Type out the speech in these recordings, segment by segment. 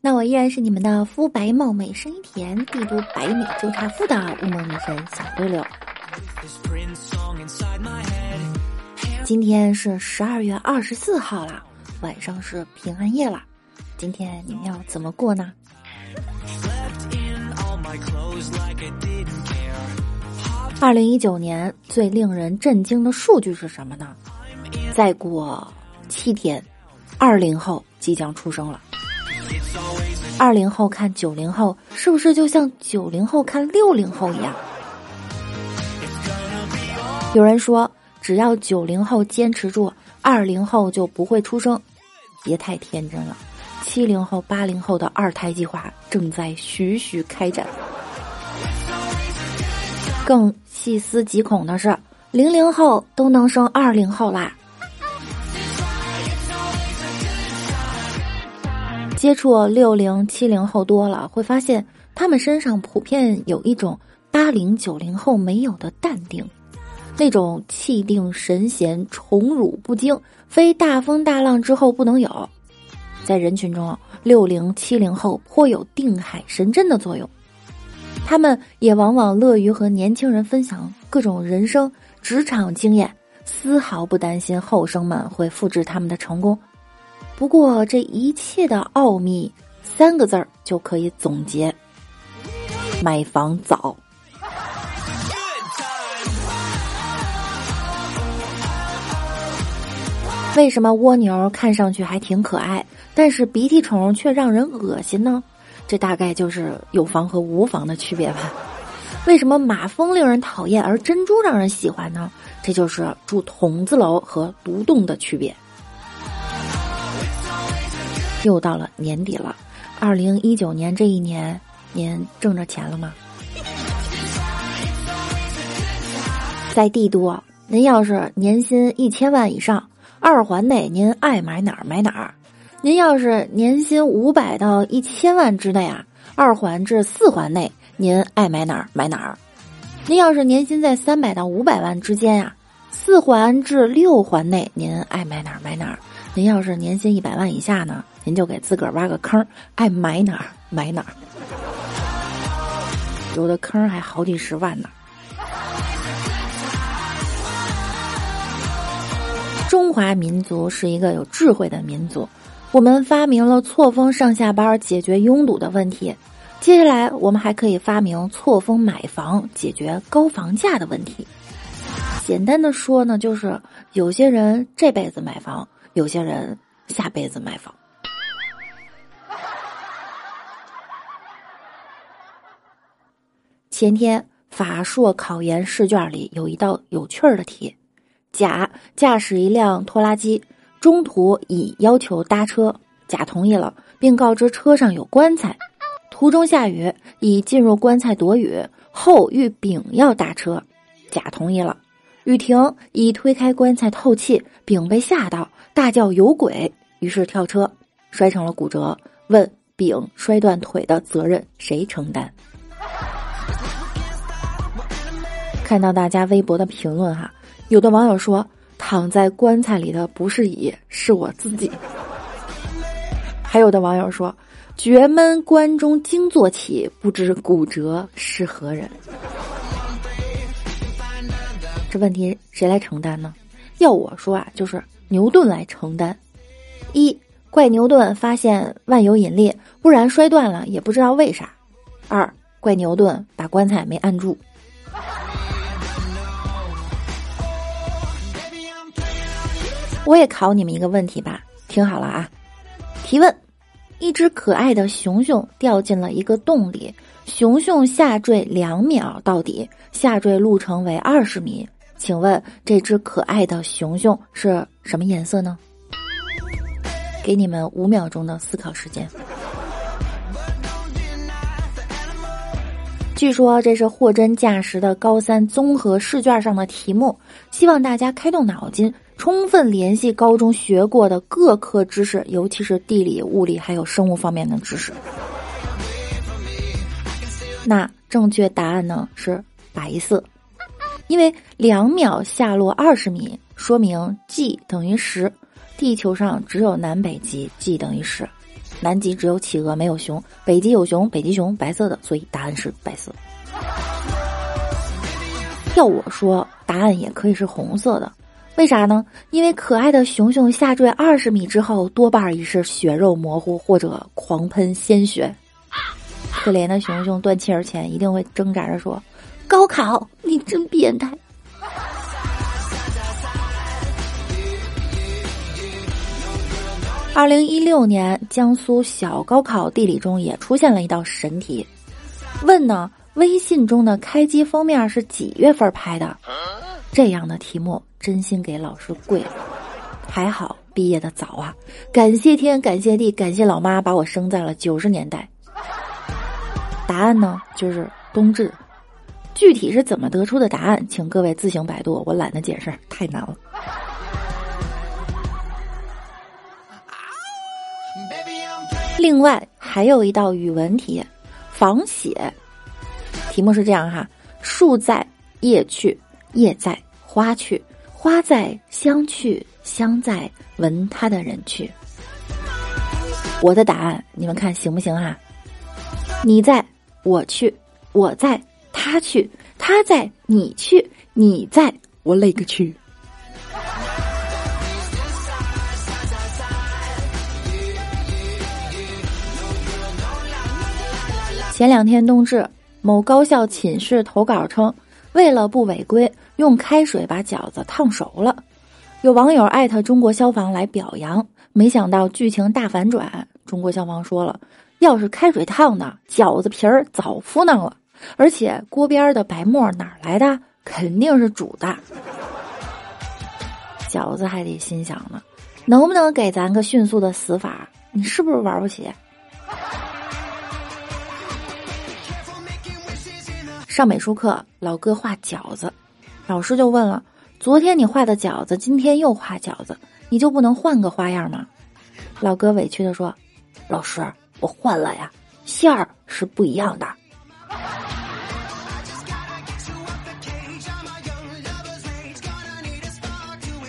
那我依然是你们的肤白貌美、声音甜、帝都百米就差富的乌蒙女神小六六。今天是十二月二十四号了，晚上是平安夜了。今天你们要怎么过呢？二零一九年最令人震惊的数据是什么呢？再过七天，二零后即将出生了。二零后看九零后，是不是就像九零后看六零后一样？有人说，只要九零后坚持住，二零后就不会出生。别太天真了，七零后、八零后的二胎计划正在徐徐开展。更细思极恐的是，零零后都能生二零后啦。接触六零七零后多了，会发现他们身上普遍有一种八零九零后没有的淡定，那种气定神闲、宠辱不惊，非大风大浪之后不能有。在人群中，六零七零后颇有定海神针的作用，他们也往往乐于和年轻人分享各种人生、职场经验，丝毫不担心后生们会复制他们的成功。不过，这一切的奥秘，三个字儿就可以总结：买房早。为什么蜗牛看上去还挺可爱，但是鼻涕虫却让人恶心呢？这大概就是有房和无房的区别吧。为什么马蜂令人讨厌，而珍珠让人喜欢呢？这就是住筒子楼和独栋的区别。又到了年底了，二零一九年这一年，您挣着钱了吗？在帝都，您要是年薪一千万以上，二环内您爱买哪儿买哪儿；您要是年薪五百到一千万之内啊，二环至四环内您爱买哪儿买哪儿；您要是年薪在三百到五百万之间呀，四环至六环内您爱买哪儿买哪儿；您要是年薪一百万以下呢？您就给自个儿挖个坑，爱埋哪儿埋哪儿，有的坑还好几十万呢。中华民族是一个有智慧的民族，我们发明了错峰上下班解决拥堵的问题，接下来我们还可以发明错峰买房解决高房价的问题。简单的说呢，就是有些人这辈子买房，有些人下辈子买房。前天法硕考研试卷里有一道有趣的题：甲驾驶一辆拖拉机，中途乙要求搭车，甲同意了，并告知车上有棺材。途中下雨，乙进入棺材躲雨，后遇丙要搭车，甲同意了。雨停，乙推开棺材透气，丙被吓到，大叫有鬼，于是跳车，摔成了骨折。问丙摔断腿的责任谁承担？看到大家微博的评论哈，有的网友说躺在棺材里的不是乙，是我自己。还有的网友说，绝闷关中惊坐起，不知骨折是何人。这问题谁来承担呢？要我说啊，就是牛顿来承担。一怪牛顿发现万有引力，不然摔断了也不知道为啥。二怪牛顿把棺材没按住。我也考你们一个问题吧，听好了啊！提问：一只可爱的熊熊掉进了一个洞里，熊熊下坠两秒到底，下坠路程为二十米。请问这只可爱的熊熊是什么颜色呢？给你们五秒钟的思考时间。据说这是货真价实的高三综合试卷上的题目，希望大家开动脑筋，充分联系高中学过的各科知识，尤其是地理、物理还有生物方面的知识。那正确答案呢是白色，因为两秒下落二十米，说明 G 等于十。地球上只有南北极，G 等于十。南极只有企鹅没有熊，北极有熊，北极熊白色的，所以答案是白色。要我说，答案也可以是红色的，为啥呢？因为可爱的熊熊下坠二十米之后，多半已是血肉模糊或者狂喷鲜血。可怜的熊熊断气儿前，一定会挣扎着说：“高考，你真变态。”二零一六年，江苏小高考地理中也出现了一道神题，问呢：微信中的开机封面是几月份拍的？这样的题目真心给老师跪了。还好毕业的早啊，感谢天，感谢地，感谢老妈把我生在了九十年代。答案呢，就是冬至。具体是怎么得出的答案，请各位自行百度，我懒得解释，太难了。另外还有一道语文题，仿写。题目是这样哈：树在，叶去；叶在，花去；花在，香去；香在，闻它的人去。我的答案，你们看行不行啊？你在，我去；我在，他去；他在，你去；你在，我勒个去。前两天冬至，某高校寝室投稿称，为了不违规，用开水把饺子烫熟了。有网友艾特中国消防来表扬，没想到剧情大反转。中国消防说了，要是开水烫的，饺子皮儿早糊囊了。而且锅边的白沫哪来的？肯定是煮的。饺子还得心想呢，能不能给咱个迅速的死法？你是不是玩不起？上美术课，老哥画饺子，老师就问了：“昨天你画的饺子，今天又画饺子，你就不能换个花样吗？”老哥委屈的说：“老师，我换了呀，馅儿是不一样的。”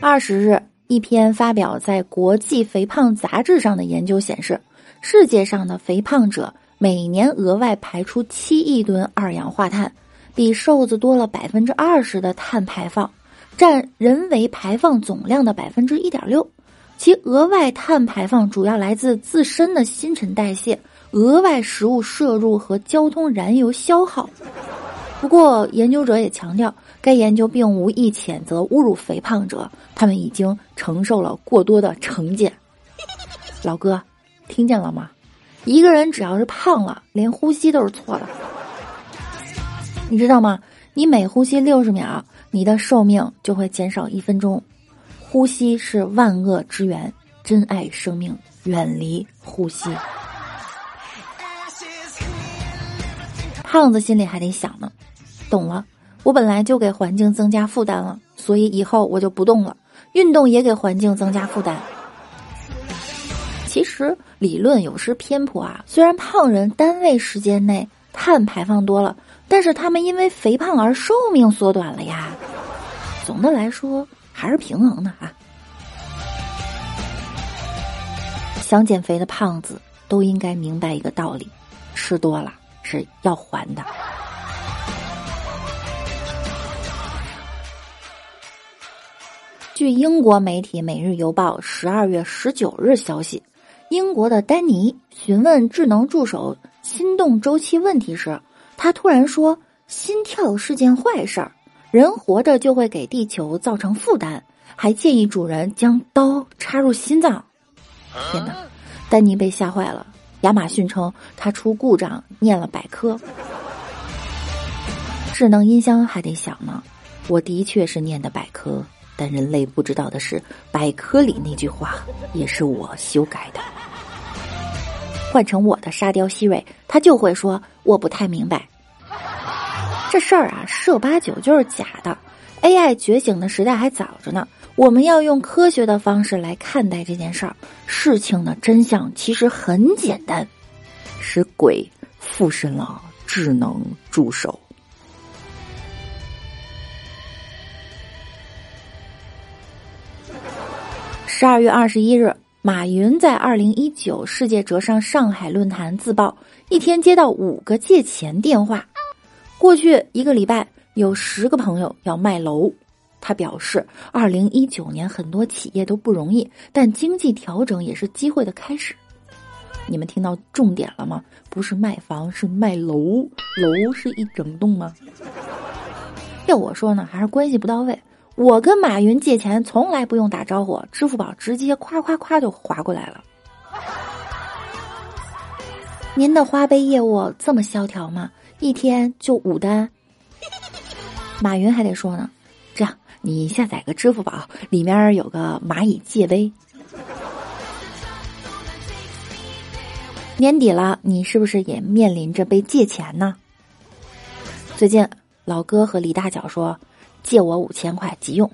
二十日，一篇发表在《国际肥胖杂志》上的研究显示，世界上的肥胖者。每年额外排出七亿吨二氧化碳，比瘦子多了百分之二十的碳排放，占人为排放总量的百分之一点六。其额外碳排放主要来自自身的新陈代谢、额外食物摄入和交通燃油消耗。不过，研究者也强调，该研究并无意谴责侮辱肥胖者，他们已经承受了过多的成见。老哥，听见了吗？一个人只要是胖了，连呼吸都是错的。你知道吗？你每呼吸六十秒，你的寿命就会减少一分钟。呼吸是万恶之源，珍爱生命，远离呼吸。胖子心里还得想呢，懂了。我本来就给环境增加负担了，所以以后我就不动了。运动也给环境增加负担。其实理论有失偏颇啊！虽然胖人单位时间内碳排放多了，但是他们因为肥胖而寿命缩短了呀。总的来说还是平衡的啊。想减肥的胖子都应该明白一个道理：吃多了是要还的。据英国媒体《每日邮报》十二月十九日消息。英国的丹尼询问智能助手心动周期问题时，他突然说：“心跳是件坏事儿，人活着就会给地球造成负担。”还建议主人将刀插入心脏。天哪，丹尼被吓坏了。亚马逊称他出故障，念了百科。智能音箱还得响呢。我的确是念的百科，但人类不知道的是，百科里那句话也是我修改的。换成我的沙雕希瑞，他就会说我不太明白。这事儿啊，十有八九就是假的。AI 觉醒的时代还早着呢，我们要用科学的方式来看待这件事儿。事情的真相其实很简单，是鬼附身了智能助手。十二月二十一日，马云在二零一九世界折上上海论坛自曝，一天接到五个借钱电话。过去一个礼拜，有十个朋友要卖楼。他表示，二零一九年很多企业都不容易，但经济调整也是机会的开始。你们听到重点了吗？不是卖房，是卖楼。楼是一整栋吗？要我说呢，还是关系不到位。我跟马云借钱从来不用打招呼，支付宝直接夸夸夸就划过来了。您的花呗业务这么萧条吗？一天就五单？马云还得说呢，这样你下载个支付宝，里面有个蚂蚁借呗。年底了，你是不是也面临着被借钱呢？最近老哥和李大脚说。借我五千块急用，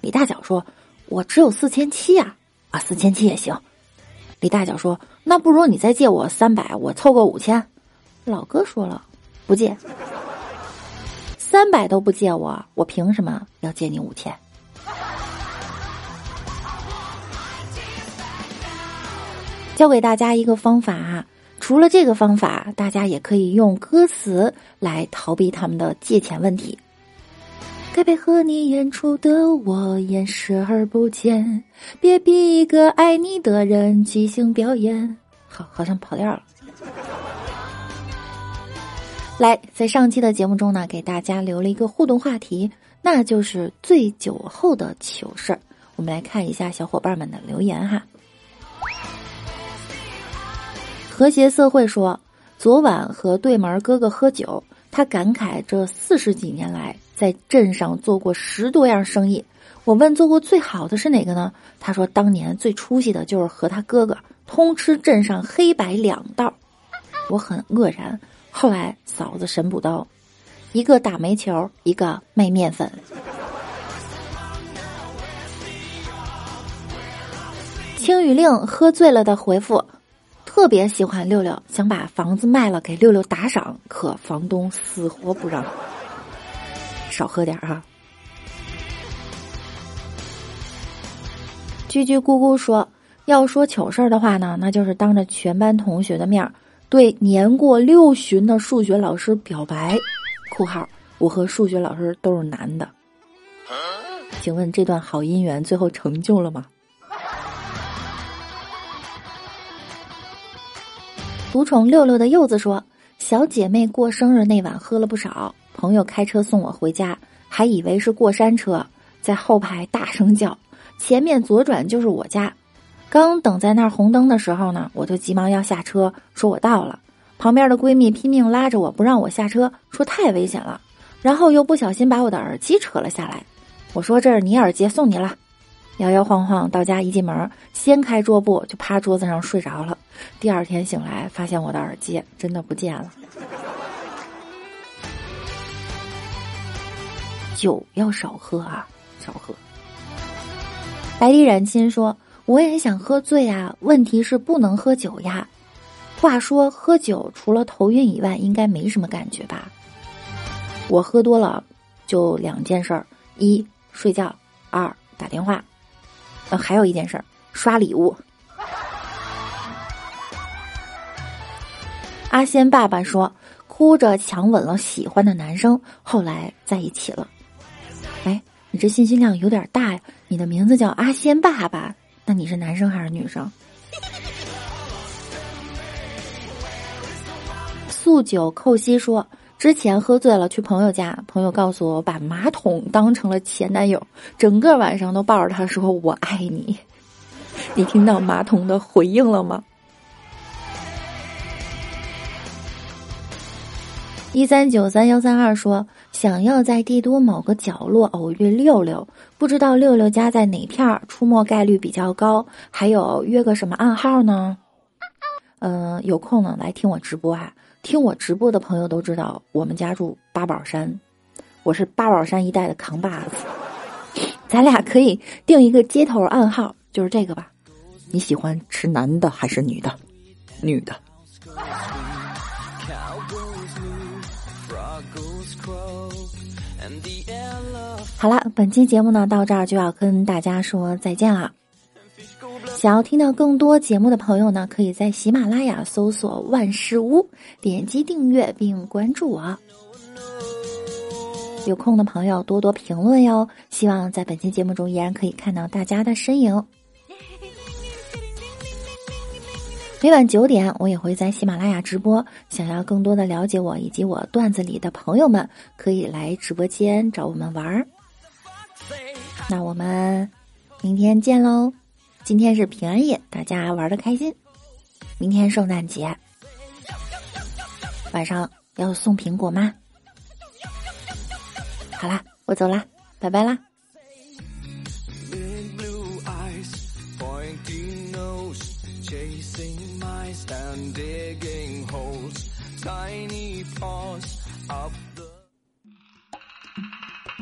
李大脚说：“我只有四千七呀，啊，四千七也行。”李大脚说：“那不如你再借我三百，我凑够五千。”老哥说了：“不借，三百都不借我，我凭什么要借你五千？”教给大家一个方法，除了这个方法，大家也可以用歌词来逃避他们的借钱问题。该配合你演出的我演视而不见，别逼一个爱你的人即兴表演。好，好像跑调了。来，在上期的节目中呢，给大家留了一个互动话题，那就是醉酒后的糗事儿。我们来看一下小伙伴们的留言哈。和谐社会说，昨晚和对门哥哥喝酒，他感慨这四十几年来。在镇上做过十多样生意，我问做过最好的是哪个呢？他说当年最出息的就是和他哥哥通吃镇上黑白两道。我很愕然。后来嫂子神补刀，一个打煤球，一个卖面粉。青雨令喝醉了的回复，特别喜欢六六，想把房子卖了给六六打赏，可房东死活不让。少喝点哈。居居咕咕说：“要说糗事儿的话呢，那就是当着全班同学的面儿，对年过六旬的数学老师表白。”（括号我和数学老师都是男的。）请问这段好姻缘最后成就了吗？独宠六六的柚子说：“小姐妹过生日那晚喝了不少。”朋友开车送我回家，还以为是过山车，在后排大声叫：“前面左转就是我家。”刚等在那儿红灯的时候呢，我就急忙要下车，说我到了。旁边的闺蜜拼命拉着我不让我下车，说太危险了，然后又不小心把我的耳机扯了下来。我说：“这是你耳机，送你了。”摇摇晃晃到家，一进门掀开桌布就趴桌子上睡着了。第二天醒来，发现我的耳机真的不见了。酒要少喝啊，少喝。百里染心说：“我也想喝醉啊，问题是不能喝酒呀。”话说喝酒除了头晕以外，应该没什么感觉吧？我喝多了就两件事儿：一睡觉，二打电话。呃，还有一件事儿，刷礼物。阿仙爸爸说：“哭着强吻了喜欢的男生，后来在一起了。”哎，你这信息量有点大呀！你的名字叫阿仙爸爸，那你是男生还是女生？素酒寇西说，之前喝醉了去朋友家，朋友告诉我把马桶当成了前男友，整个晚上都抱着他说我爱你。你听到马桶的回应了吗？一三九三幺三二说。想要在帝都某个角落偶遇六六，不知道六六家在哪片儿，出没概率比较高，还有约个什么暗号呢？嗯，有空呢来听我直播啊，听我直播的朋友都知道，我们家住八宝山，我是八宝山一带的扛把子。咱俩可以定一个接头暗号，就是这个吧？你喜欢吃男的还是女的？女的。好了，本期节目呢到这儿就要跟大家说再见了。想要听到更多节目的朋友呢，可以在喜马拉雅搜索“万事屋”，点击订阅并关注我。有空的朋友多多评论哟，希望在本期节目中依然可以看到大家的身影。每晚九点，我也会在喜马拉雅直播。想要更多的了解我以及我段子里的朋友们，可以来直播间找我们玩儿。那我们明天见喽！今天是平安夜，大家玩的开心。明天圣诞节，晚上要送苹果吗？好啦，我走啦，拜拜啦。